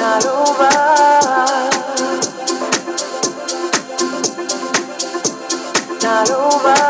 not over. Not over.